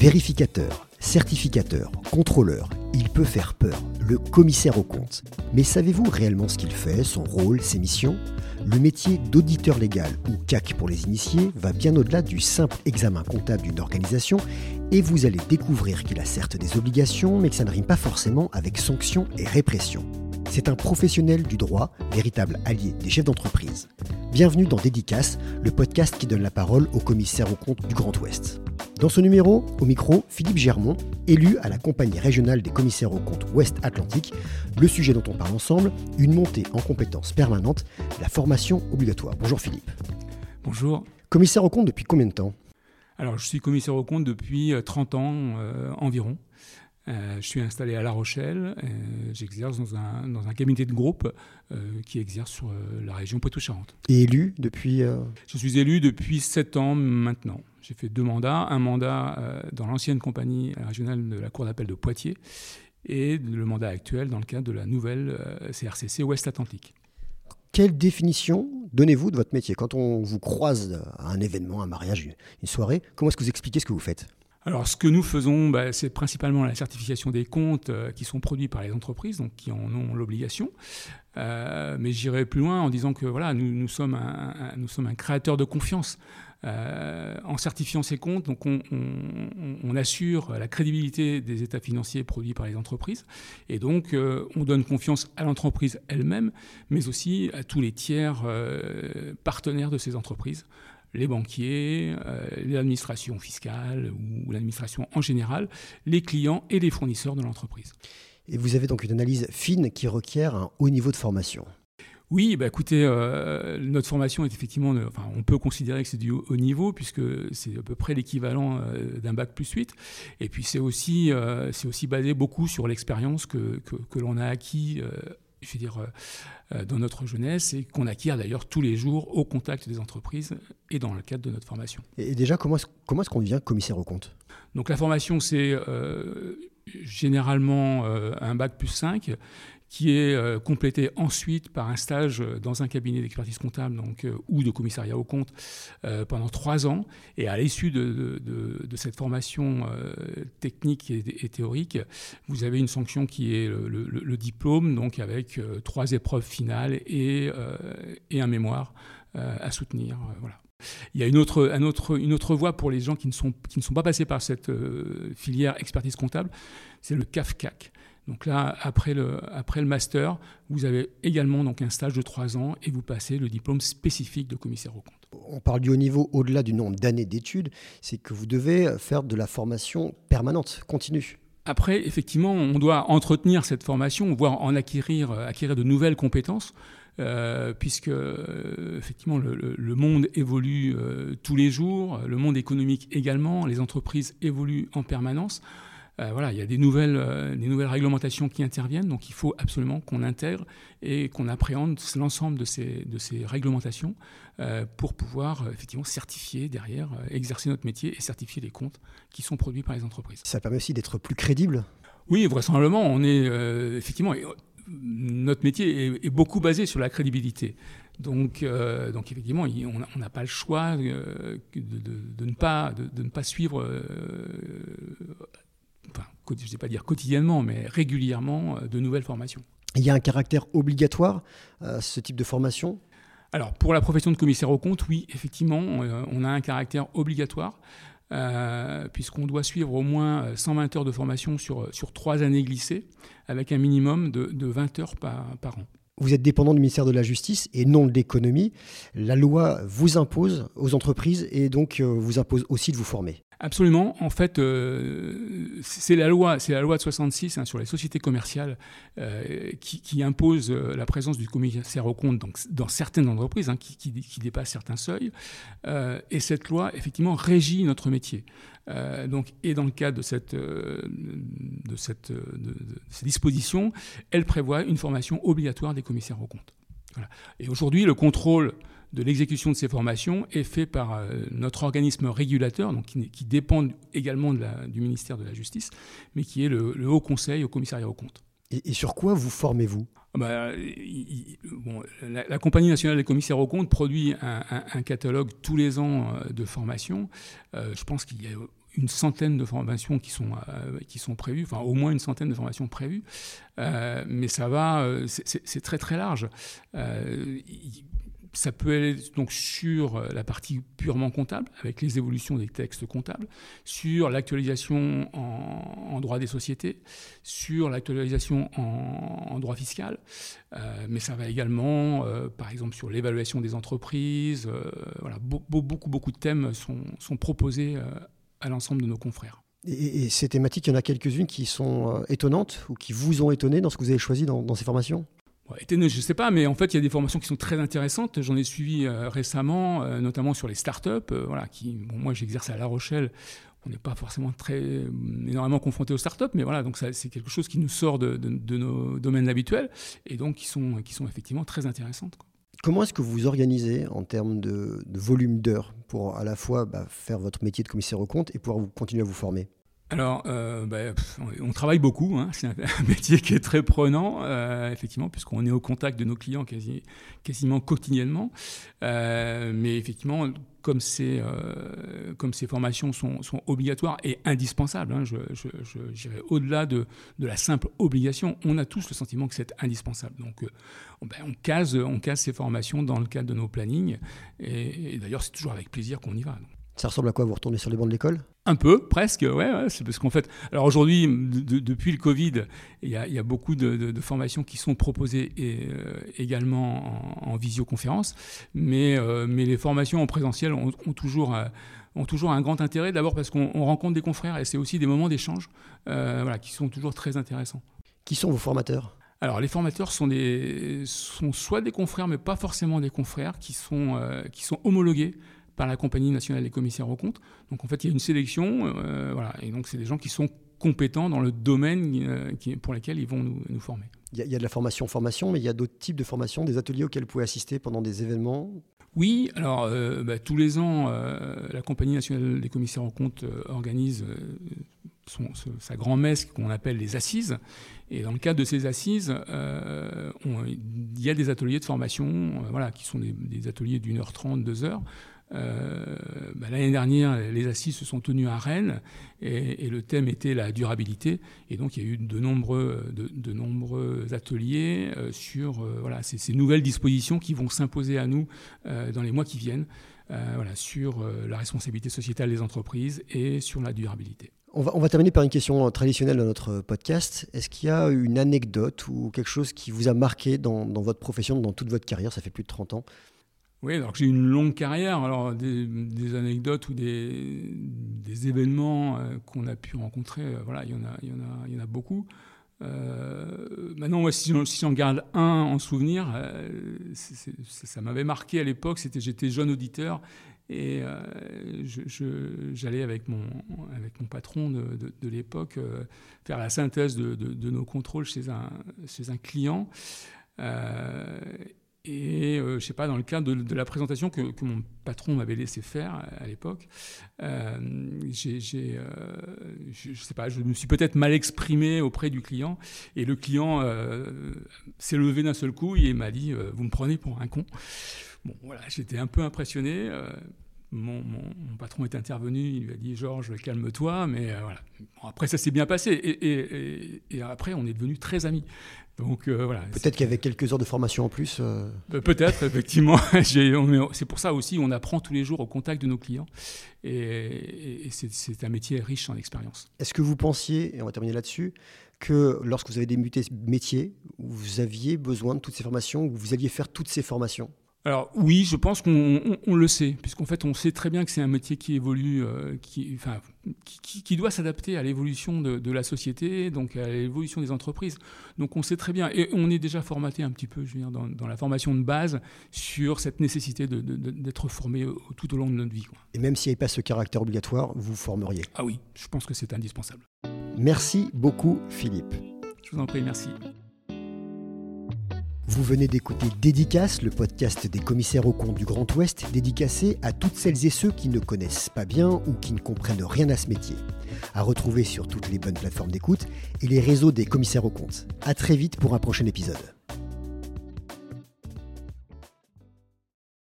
Vérificateur, certificateur, contrôleur, il peut faire peur, le commissaire au compte. Mais savez-vous réellement ce qu'il fait, son rôle, ses missions? Le métier d'auditeur légal, ou CAC pour les initiés, va bien au-delà du simple examen comptable d'une organisation, et vous allez découvrir qu'il a certes des obligations, mais que ça ne rime pas forcément avec sanctions et répression. C'est un professionnel du droit, véritable allié des chefs d'entreprise. Bienvenue dans Dédicace, le podcast qui donne la parole au commissaire au compte du Grand Ouest. Dans ce numéro, au micro, Philippe Germont, élu à la compagnie régionale des commissaires au compte Ouest Atlantique. Le sujet dont on parle ensemble, une montée en compétences permanentes, la formation obligatoire. Bonjour Philippe. Bonjour. Commissaire au compte depuis combien de temps? Alors, je suis commissaire au compte depuis 30 euh, ans euh, environ. Euh, je suis installé à La Rochelle. J'exerce dans un, dans un, cabinet de groupe qui exerce sur la région Poitou-Charentes. Et élu depuis Je suis élu depuis 7 ans maintenant. J'ai fait deux mandats. Un mandat dans l'ancienne compagnie régionale de la Cour d'appel de Poitiers et le mandat actuel dans le cadre de la nouvelle CRCC Ouest Atlantique. Quelle définition donnez-vous de votre métier? Quand on vous croise à un événement, un mariage, une soirée, comment est-ce que vous expliquez ce que vous faites? Alors, ce que nous faisons, bah, c'est principalement la certification des comptes euh, qui sont produits par les entreprises, donc qui en ont l'obligation. Euh, mais j'irai plus loin en disant que voilà, nous, nous, sommes, un, nous sommes un créateur de confiance. Euh, en certifiant ces comptes, donc on, assure la crédibilité des états financiers produits par les entreprises, et donc on donne confiance à l'entreprise elle-même, mais aussi à tous les tiers partenaires de ces entreprises les banquiers, euh, l'administration fiscale ou l'administration en général, les clients et les fournisseurs de l'entreprise. Et vous avez donc une analyse fine qui requiert un haut niveau de formation. Oui, bah écoutez, euh, notre formation est effectivement, enfin, on peut considérer que c'est du haut niveau puisque c'est à peu près l'équivalent euh, d'un bac plus 8. Et puis c'est aussi, c'est aussi basé beaucoup sur l'expérience que, que, que l'on a acquis je veux dire, euh, euh, dans notre jeunesse et qu'on acquiert d'ailleurs tous les jours au contact des entreprises et dans le cadre de notre formation. Et déjà, comment est-ce, comment est-ce qu'on devient commissaire au compte Donc la formation, c'est euh, généralement un bac plus 5 qui est euh, complété ensuite par un stage dans un cabinet d'expertise comptable donc, euh, ou de commissariat au compte euh, pendant trois ans. Et à l'issue de, cette formation technique et, théorique, vous avez une sanction qui est le, diplôme, donc avec trois épreuves finales et, un mémoire à soutenir. voilà. Il y a une autre, un autre, une autre voie pour les gens qui ne sont, qui ne sont pas passés par cette filière expertise comptable, c'est le CAFCAC. Donc là, après le, après le master, vous avez également donc un stage de trois ans et vous passez le diplôme spécifique de commissaire au compte. On parle du haut niveau au-delà du nombre d'années d'études, c'est que vous devez faire de la formation permanente, continue. Après, effectivement, on doit entretenir cette formation, voire en acquérir, acquérir de nouvelles compétences. Euh, puisque euh, effectivement le, monde évolue euh, tous les jours, le monde économique également, les entreprises évoluent en permanence. Euh, voilà, il y a des nouvelles, euh, des nouvelles réglementations qui interviennent, donc il faut absolument qu'on intègre et qu'on appréhende l'ensemble de ces, de ces réglementations euh, pour pouvoir effectivement certifier derrière, exercer notre métier et certifier les comptes qui sont produits par les entreprises. Ça permet aussi d'être plus crédible? Oui, vraisemblablement, on est effectivement notre métier est, beaucoup basé sur la crédibilité. Donc, donc effectivement, on n'a pas le choix de, de, ne pas, de, ne pas suivre je ne vais pas dire quotidiennement, mais régulièrement, euh, de nouvelles formations. Il y a un caractère obligatoire à ce type de formation? Alors, pour la profession de commissaire au compte, oui, effectivement, on a un caractère obligatoire. Euh, puisqu'on doit suivre au moins 120 heures de formation sur, sur trois années glissées, avec un minimum de, de 20 heures par, par an. Vous êtes dépendant du ministère de la Justice et non de l'économie. La loi vous impose aux entreprises et donc euh, vous impose aussi de vous former. Absolument. En fait, euh, c'est la loi, de 66 hein, sur les sociétés commerciales euh, qui, impose euh, la présence du commissaire au compte donc, dans certaines entreprises hein, qui, dépassent certains seuils. et cette loi, effectivement, régit notre métier. et dans le cadre de cette, de dispositions, elle prévoit une formation obligatoire des commissaires au Et aujourd'hui, le contrôle de l'exécution de ces formations est fait par euh, notre organisme régulateur, donc qui, dépend également du ministère de la Justice, mais qui est le, Haut Conseil au commissariat aux comptes. Et, sur quoi vous formez-vous? Ah bah, bon, la, Compagnie nationale des commissaires aux comptes produit un, catalogue tous les ans euh, de formations. Euh, je pense qu'il y a une centaine de formations qui sont, qui sont prévues, enfin au moins une centaine de formations prévues, mais ça va, c'est très très large ça peut aller donc sur euh, la partie purement comptable, avec les évolutions des textes comptables, sur l'actualisation en, droit des sociétés, sur l'actualisation en, droit fiscal, euh, mais ça va également, euh, par exemple, sur l'évaluation des entreprises. voilà, beaucoup, beaucoup de thèmes sont, proposés à l'ensemble de nos confrères. Et, ces thématiques, il y en a quelques-unes qui sont étonnantes ou qui vous ont étonné dans ce que vous avez choisi dans ces formations? Je ne sais pas, mais en fait, il y a des formations qui sont très intéressantes. J'en ai suivi euh, récemment, euh, notamment sur les startups. Euh, voilà, qui, bon, moi, j'exerce à La Rochelle. On n'est pas forcément très énormément confronté aux startups, mais voilà, donc c'est quelque chose qui nous sort de, nos domaines habituels et donc qui sont, qui sont effectivement très intéressantes. Comment est-ce que vous vous organisez en termes de, volume d'heures pour à la fois bah, faire votre métier de commissaire au compte et pouvoir vous, continuer à vous former? Alors, euh, bah, on travaille beaucoup. Hein. C'est un, métier qui est très prenant, euh, effectivement, puisqu'on est au contact de nos clients quasi, quasiment quotidiennement. Euh, mais effectivement, comme ces, formations sont, obligatoires et indispensables, hein, au-delà de, la simple obligation, on a tous le sentiment que c'est indispensable. Donc, ben, on case ces formations dans le cadre de nos plannings. Et, d'ailleurs, c'est toujours avec plaisir qu'on y va. Ça ressemble à quoi Vous retournez sur les bancs de l'école? Un peu, presque, ouais, c'est parce qu'en fait, alors aujourd'hui, depuis le Covid, il y a, beaucoup de, formations qui sont proposées et, euh, également en, visioconférence, mais, euh, mais les formations en présentiel ont, toujours, euh, ont toujours un grand intérêt, d'abord parce qu'on rencontre des confrères et c'est aussi des moments d'échange voilà, qui sont toujours très intéressants. Qui sont vos formateurs? Alors, les formateurs sont, des, sont soit des confrères, mais pas forcément des confrères, qui sont, qui sont homologués par la Compagnie nationale des commissaires aux comptes. Donc en fait, il y a une sélection, euh, voilà, et donc c'est des gens qui sont compétents dans le domaine euh, qui, pour lequel ils vont nous, former. Il y, a, de la formation, formation, mais il y a d'autres types de formations, des ateliers auxquels vous pouvez assister pendant des événements? Oui, alors euh, bah, tous les ans, la Compagnie nationale des commissaires aux comptes organise sa grand-messe qu'on appelle les assises. Et dans le cadre de ces assises, il y a des ateliers de formation voilà, qui sont des, ateliers d'une heure trente, deux heures, euh, bah, l'année dernière, les assises se sont tenues à Rennes et, le thème était la durabilité. Et donc, il y a eu de nombreux, de, nombreux ateliers euh, sur euh, voilà, ces, nouvelles dispositions qui vont s'imposer à nous dans les mois qui viennent voilà, sur la responsabilité sociétale des entreprises et sur la durabilité. On va, terminer par une question traditionnelle de notre podcast. Est-ce qu'il y a une anecdote ou quelque chose qui vous a marqué dans, votre profession, dans toute votre carrière? Ça fait plus de 30 ans. Oui, alors j'ai une longue carrière, alors des, anecdotes ou des, événements euh, qu'on a pu rencontrer, euh, voilà, il y en a, il y en a, il y en a beaucoup. Euh, maintenant, si j'en garde un en souvenir, ça m'avait marqué à l'époque. C'était, j'étais jeune auditeur et j'allais avec mon avec mon patron de, de, l'époque faire la synthèse de, de, nos contrôles chez un chez un client. Et euh, je sais pas, dans le cadre de, la présentation que, mon patron m'avait laissé faire à, l'époque, euh, euh, je, sais pas, je me suis peut-être mal exprimé auprès du client, et le client s'est levé d'un seul coup et m'a dit "Vous me prenez pour un con." Bon, voilà, j'étais un peu impressionné. Mon, patron est intervenu, il lui a dit Georges, calme-toi, mais voilà. après, ça s'est bien passé, et, et, après, on est devenus très amis. Euh, voilà. Peut-être qu'il y avait quelques heures de formation en plus. Euh. Euh, peut-être, effectivement. c'est pour ça aussi, on apprend tous les jours au contact de nos clients. Et, c'est un métier riche en expérience. Est-ce que vous pensiez, et on va terminer là-dessus, que lorsque vous avez débuté ce métier, vous aviez besoin de toutes ces formations, ou vous alliez faire toutes ces formations? Alors oui, je pense qu'on le sait, puisqu'en fait on sait très bien que c'est un métier qui évolue, qui, enfin, qui, doit s'adapter à l'évolution de, la société, donc à l'évolution des entreprises. Donc on sait très bien, et on est déjà formaté un petit peu, je veux dire, dans, la formation de base sur cette nécessité d'être formé tout au long de notre vie. Et même s'il n'y avait pas ce caractère obligatoire, vous formeriez Ah oui, je pense que c'est indispensable. Merci beaucoup Philippe. Je vous en prie, merci. Vous venez d'écouter Dédicace, le podcast des commissaires aux comptes du Grand Ouest, dédicacé à toutes celles et ceux qui ne connaissent pas bien ou qui ne comprennent rien à ce métier. À retrouver sur toutes les bonnes plateformes d'écoute et les réseaux des commissaires aux comptes. À très vite pour un prochain épisode.